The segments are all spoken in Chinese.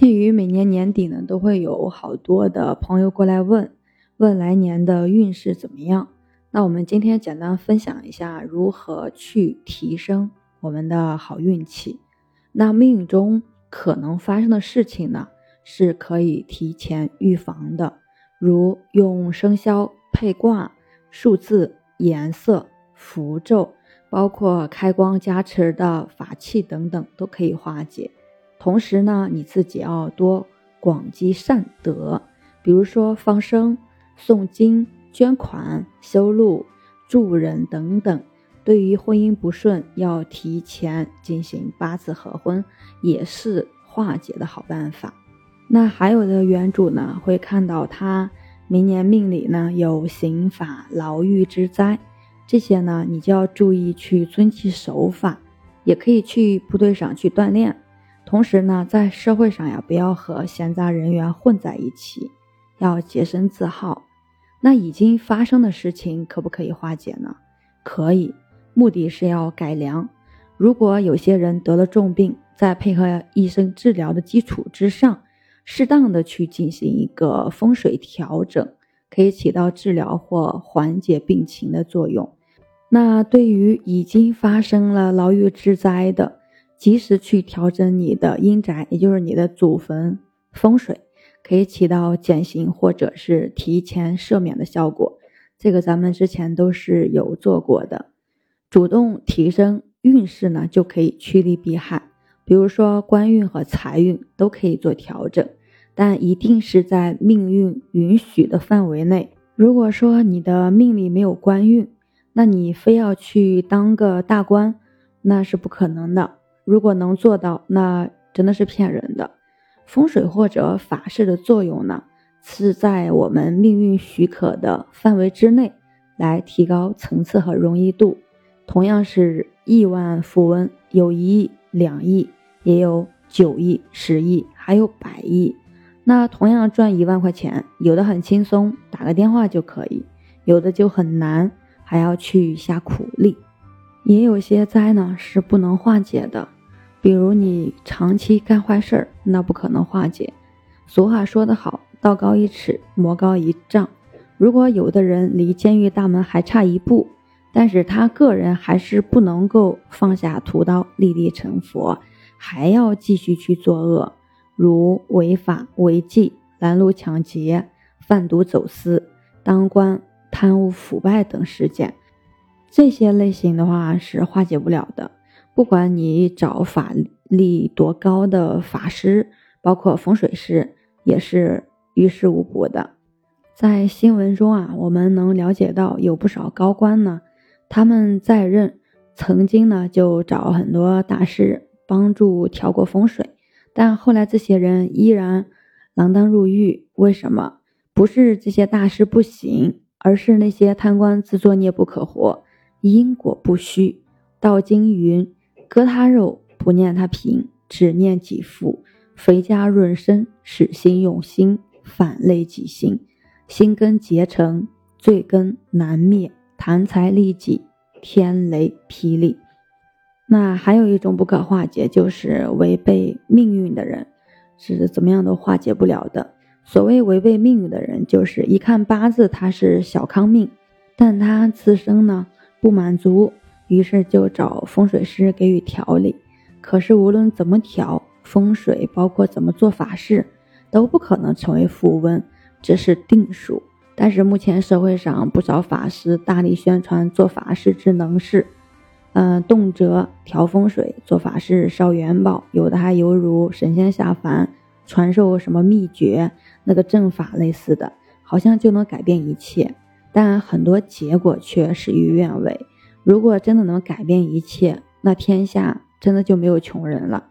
鉴于每年年底呢，都会有好多的朋友过来问，问来年的运势怎么样。那我们今天简单分享一下如何去提升我们的好运气。那命中可能发生的事情呢，是可以提前预防的，如用生肖配卦、数字、颜色、符咒，包括开光加持的法器等等，都可以化解。同时呢，你自己要多广积善德，比如说放生、诵经、捐款、修路、助人等等。对于婚姻不顺，要提前进行八字合婚，也是化解的好办法。那还有的原主呢，会看到他明年命里呢有刑法、牢狱之灾，这些呢你就要注意去遵纪守法，也可以去部队上去锻炼。同时呢，在社会上呀，不要和闲杂人员混在一起，要洁身自好。那已经发生的事情可不可以化解呢？可以，目的是要改良。如果有些人得了重病，在配合医生治疗的基础之上，适当的去进行一个风水调整，可以起到治疗或缓解病情的作用。那对于已经发生了牢狱之灾的，及时去调整你的阴宅，也就是你的祖坟风水，可以起到减刑或者是提前赦免的效果。这个咱们之前都是有做过的。主动提升运势呢，就可以趋利避害。比如说官运和财运都可以做调整，但一定是在命运允许的范围内。如果说你的命里没有官运，那你非要去当个大官，那是不可能的。如果能做到，那真的是骗人的。风水或者法事的作用呢，是在我们命运许可的范围之内，来提高层次和容易度。同样是亿万富翁，有一亿、两亿，也有九亿、十亿，还有百亿。那同样赚一万块钱，有的很轻松，打个电话就可以；有的就很难，还要去下苦力。也有些灾呢是不能化解的。比如你长期干坏事儿，那不可能化解。俗话说得好，道高一尺，魔高一丈。如果有的人离监狱大门还差一步，但是他个人还是不能够放下屠刀立地成佛，还要继续去作恶，如违法违纪、拦路抢劫、贩毒走私、当官贪污腐败等事件，这些类型的话是化解不了的。不管你找法力多高的法师，包括风水师，也是于事无补的。在新闻中啊，我们能了解到有不少高官呢，他们在任曾经呢就找很多大师帮助调过风水，但后来这些人依然锒铛入狱。为什么？不是这些大师不行，而是那些贪官自作孽不可活，因果不虚。道经云。割他肉，不念他贫，只念己富。肥家润身，使心用心，反累己心。心根结成，罪根难灭。贪财利己，天雷霹雳。那还有一种不可化解，就是违背命运的人，是怎么样都化解不了的。所谓违背命运的人，就是一看八字他是小康命，但他自身呢不满足。于是就找风水师给予调理，可是无论怎么调风水，包括怎么做法事，都不可能成为富翁，这是定数。但是目前社会上不少法师大力宣传做法事之能事，嗯，动辄调风水、做法事、烧元宝，有的还犹如神仙下凡，传授什么秘诀、那个阵法类似的，好像就能改变一切，但很多结果却事与愿违。如果真的能改变一切，那天下真的就没有穷人了。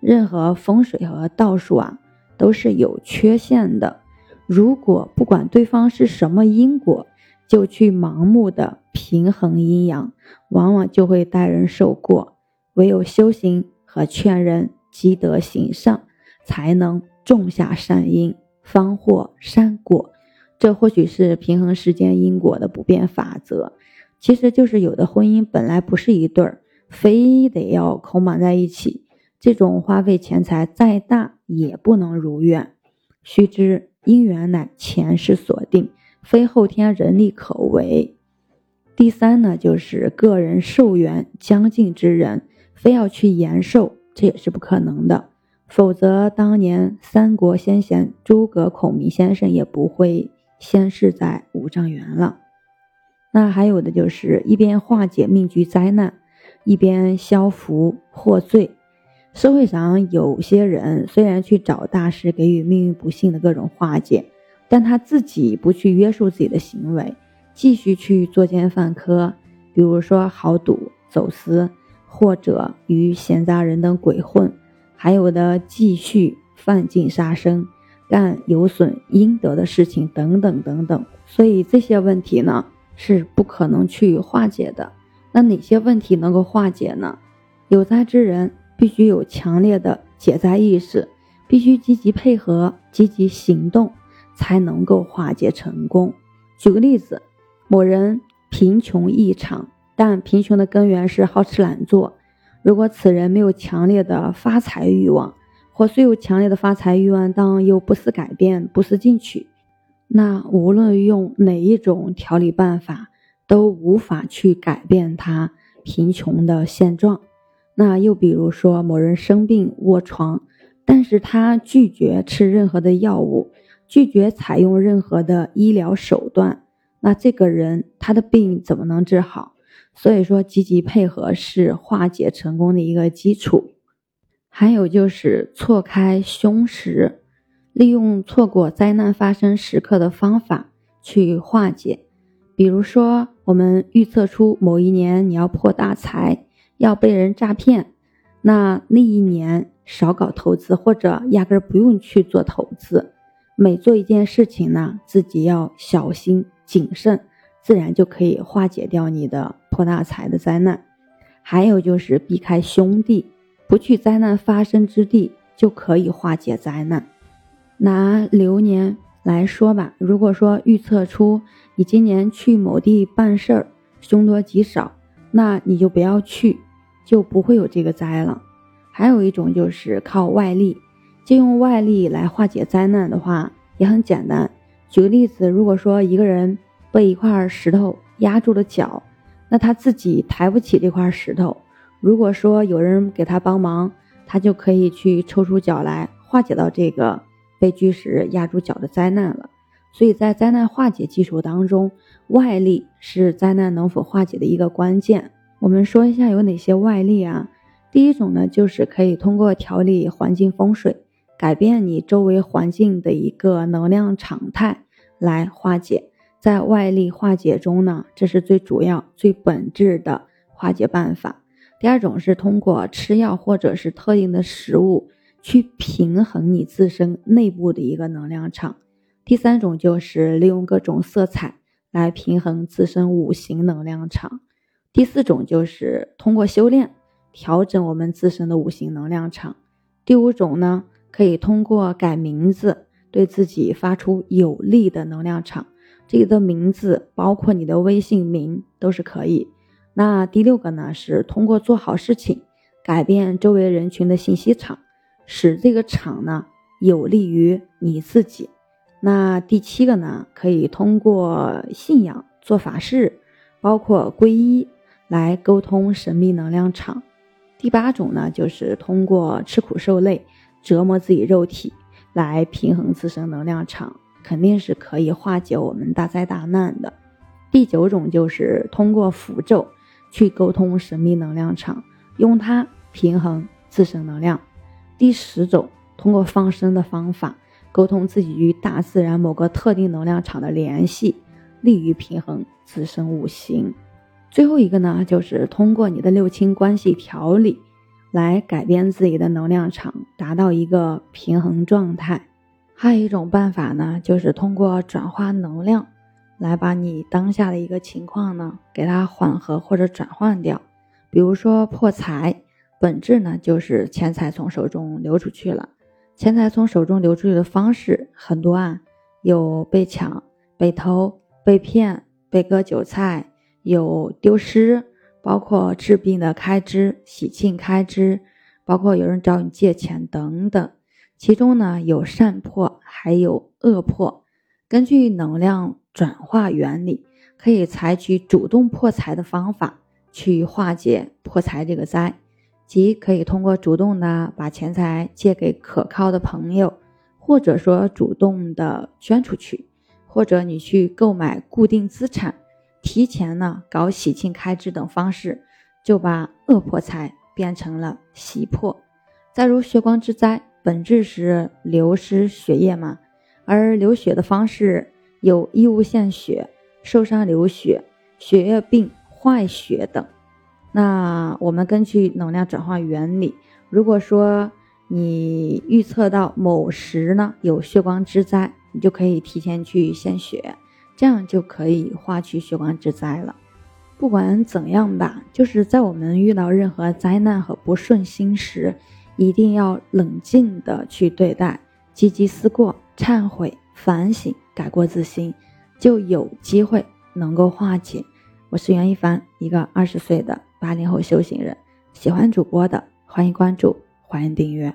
任何风水和道术啊，都是有缺陷的。如果不管对方是什么因果，就去盲目的平衡阴阳，往往就会带人受过。唯有修行和劝人积德行善，才能种下善因，方获善果。这或许是平衡世间因果的不变法则。其实就是有的婚姻本来不是一对儿，非得要捆绑在一起，这种花费钱财再大也不能如愿。须知姻缘乃前世所定，非后天人力可为。第三呢，就是个人寿缘将尽之人，非要去延寿，这也是不可能的。否则，当年三国先贤诸葛孔明先生也不会仙逝在五丈原了。那还有的就是一边化解命局灾难，一边消福获罪。社会上有些人虽然去找大师给予命运不幸的各种化解，但他自己不去约束自己的行为，继续去作奸犯科，比如说豪赌、走私，或者与闲杂人等鬼混，还有的继续犯禁杀生，干有损阴德的事情等等等等。所以这些问题呢？是不可能去化解的。那哪些问题能够化解呢？有灾之人必须有强烈的解灾意识，必须积极配合、积极行动，才能够化解成功。举个例子，某人贫穷异常，但贫穷的根源是好吃懒做。如果此人没有强烈的发财欲望，或虽有强烈的发财欲望，但又不思改变、不思进取。那无论用哪一种调理办法，都无法去改变他贫穷的现状。那又比如说，某人生病卧床，但是他拒绝吃任何的药物，拒绝采用任何的医疗手段，那这个人他的病怎么能治好？所以说，积极配合是化解成功的一个基础。还有就是错开凶时。利用错过灾难发生时刻的方法去化解，比如说，我们预测出某一年你要破大财，要被人诈骗，那那一年少搞投资，或者压根儿不用去做投资。每做一件事情呢，自己要小心谨慎，自然就可以化解掉你的破大财的灾难。还有就是避开兄弟，不去灾难发生之地，就可以化解灾难。拿流年来说吧，如果说预测出你今年去某地办事儿凶多吉少，那你就不要去，就不会有这个灾了。还有一种就是靠外力，借用外力来化解灾难的话，也很简单。举个例子，如果说一个人被一块石头压住了脚，那他自己抬不起这块石头，如果说有人给他帮忙，他就可以去抽出脚来化解到这个。被巨石压住脚的灾难了，所以在灾难化解技术当中，外力是灾难能否化解的一个关键。我们说一下有哪些外力啊？第一种呢，就是可以通过调理环境风水，改变你周围环境的一个能量常态来化解。在外力化解中呢，这是最主要、最本质的化解办法。第二种是通过吃药或者是特定的食物。去平衡你自身内部的一个能量场。第三种就是利用各种色彩来平衡自身五行能量场。第四种就是通过修炼调整我们自身的五行能量场。第五种呢，可以通过改名字对自己发出有利的能量场。这里的名字包括你的微信名都是可以。那第六个呢，是通过做好事情改变周围人群的信息场。使这个场呢有利于你自己。那第七个呢，可以通过信仰做法事，包括皈依来沟通神秘能量场。第八种呢，就是通过吃苦受累折磨自己肉体来平衡自身能量场，肯定是可以化解我们大灾大难的。第九种就是通过符咒去沟通神秘能量场，用它平衡自身能量。第十种，通过放生的方法沟通自己与大自然某个特定能量场的联系，利于平衡自身五行。最后一个呢，就是通过你的六亲关系调理，来改变自己的能量场，达到一个平衡状态。还有一种办法呢，就是通过转化能量，来把你当下的一个情况呢，给它缓和或者转换掉。比如说破财。本质呢，就是钱财从手中流出去了。钱财从手中流出去的方式很多啊，有被抢、被偷、被骗、被割韭菜，有丢失，包括治病的开支、喜庆开支，包括有人找你借钱等等。其中呢有善破，还有恶破。根据能量转化原理，可以采取主动破财的方法去化解破财这个灾，即可以通过主动的把钱财借给可靠的朋友，或者说主动的捐出去，或者你去购买固定资产，提前呢搞喜庆开支等方式，就把恶破财变成了喜破。再如血光之灾。本质是流失血液嘛，而流血的方式有异物献血、受伤流血、血液病、坏血等。那我们根据能量转化原理，如果说你预测到某时呢有血光之灾，你就可以提前去献血，这样就可以化去血光之灾了。不管怎样吧，就是在我们遇到任何灾难和不顺心时。一定要冷静的去对待，积极思过、忏悔、反省、改过自新，就有机会能够化解。我是袁一凡，一个二十岁的八零后修行人。喜欢主播的，欢迎关注，欢迎订阅。